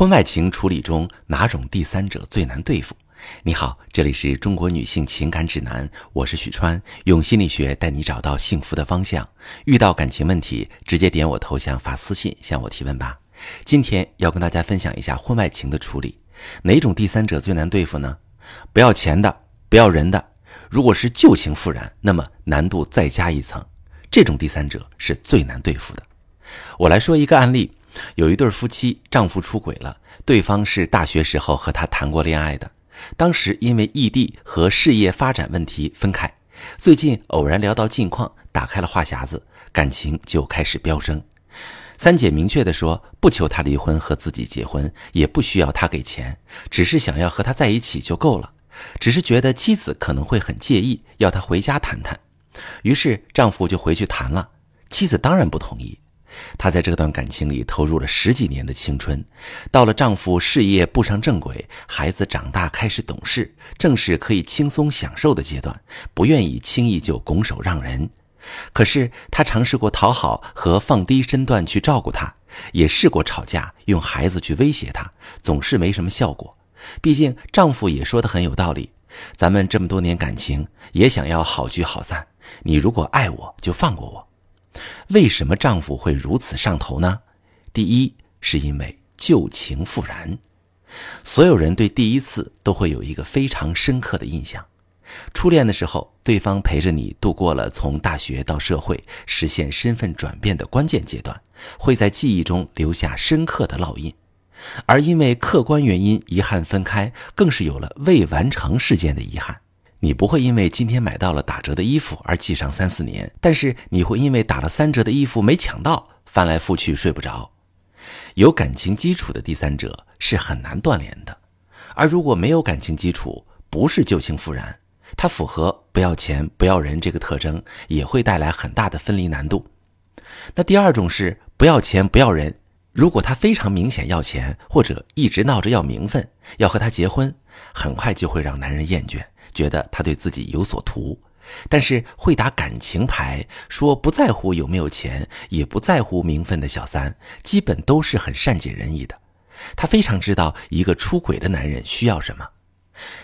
婚外情处理中哪种第三者最难对付？你好，这里是中国女性情感指南，我是许川，用心理学带你找到幸福的方向。遇到感情问题，直接点我头像发私信向我提问吧。今天要跟大家分享一下婚外情的处理，哪种第三者最难对付呢？不要钱的，不要人的，如果是旧情复燃，那么难度再加一层，这种第三者是最难对付的。我来说一个案例。有一对夫妻，丈夫出轨了，对方是大学时候和他谈过恋爱的，当时因为异地和事业发展问题分开，最近偶然聊到近况，打开了话匣子，感情就开始飙升。三姐明确的说，不求他离婚和自己结婚，也不需要他给钱，只是想要和他在一起就够了，只是觉得妻子可能会很介意，要他回家谈谈。于是丈夫就回去谈了，妻子当然不同意。她在这段感情里投入了十几年的青春，到了丈夫事业步上正轨，孩子长大开始懂事，正是可以轻松享受的阶段，不愿意轻易就拱手让人。可是她尝试过讨好和放低身段去照顾他，也试过吵架，用孩子去威胁他，总是没什么效果。毕竟丈夫也说的很有道理，咱们这么多年感情也想要好聚好散，你如果爱我，就放过我。为什么丈夫会如此上头呢？第一，是因为旧情复燃。所有人对第一次都会有一个非常深刻的印象。初恋的时候，对方陪着你度过了从大学到社会实现身份转变的关键阶段，会在记忆中留下深刻的烙印。而因为客观原因遗憾分开，更是有了未完成事件的遗憾。你不会因为今天买到了打折的衣服而记上三四年，但是你会因为打了三折的衣服没抢到，翻来覆去睡不着。有感情基础的第三者是很难断联的，而如果没有感情基础，不是旧情复燃，它符合不要钱不要人这个特征，也会带来很大的分离难度。那第二种是不要钱不要人，如果他非常明显要钱，或者一直闹着要名分，要和他结婚，很快就会让男人厌倦。觉得他对自己有所图，但是会打感情牌，说不在乎有没有钱，也不在乎名分的小三，基本都是很善解人意的。他非常知道一个出轨的男人需要什么。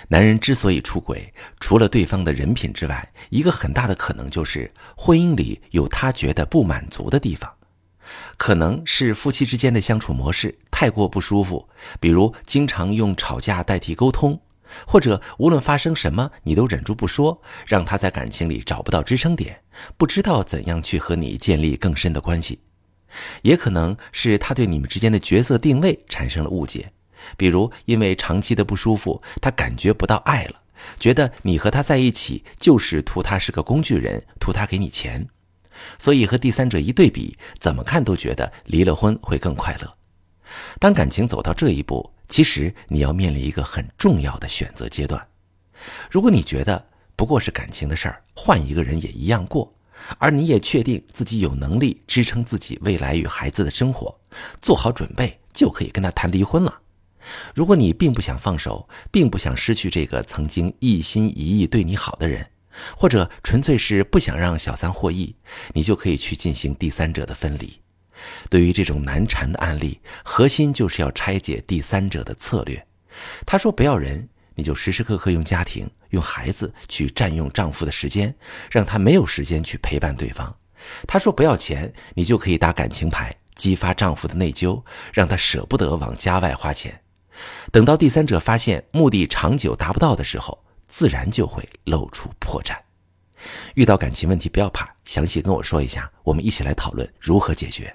男人之所以出轨，除了对方的人品之外，一个很大的可能就是婚姻里有他觉得不满足的地方，可能是夫妻之间的相处模式太过不舒服，比如经常用吵架代替沟通。或者无论发生什么，你都忍住不说，让他在感情里找不到支撑点，不知道怎样去和你建立更深的关系。也可能是他对你们之间的角色定位产生了误解，比如因为长期的不舒服，他感觉不到爱了，觉得你和他在一起就是图他是个工具人，图他给你钱，所以和第三者一对比，怎么看都觉得离了婚会更快乐。当感情走到这一步。其实你要面临一个很重要的选择阶段。如果你觉得不过是感情的事儿，换一个人也一样过，而你也确定自己有能力支撑自己未来与孩子的生活，做好准备就可以跟他谈离婚了。如果你并不想放手，并不想失去这个曾经一心一意对你好的人，或者纯粹是不想让小三获益，你就可以去进行第三者的分离。对于这种难缠的案例，核心就是要拆解第三者的策略。他说不要人，你就时时刻刻用家庭、用孩子去占用丈夫的时间，让他没有时间去陪伴对方。他说不要钱，你就可以打感情牌，激发丈夫的内疚，让他舍不得往家外花钱。等到第三者发现目的长久达不到的时候，自然就会露出破绽。遇到感情问题不要怕，详细跟我说一下，我们一起来讨论如何解决。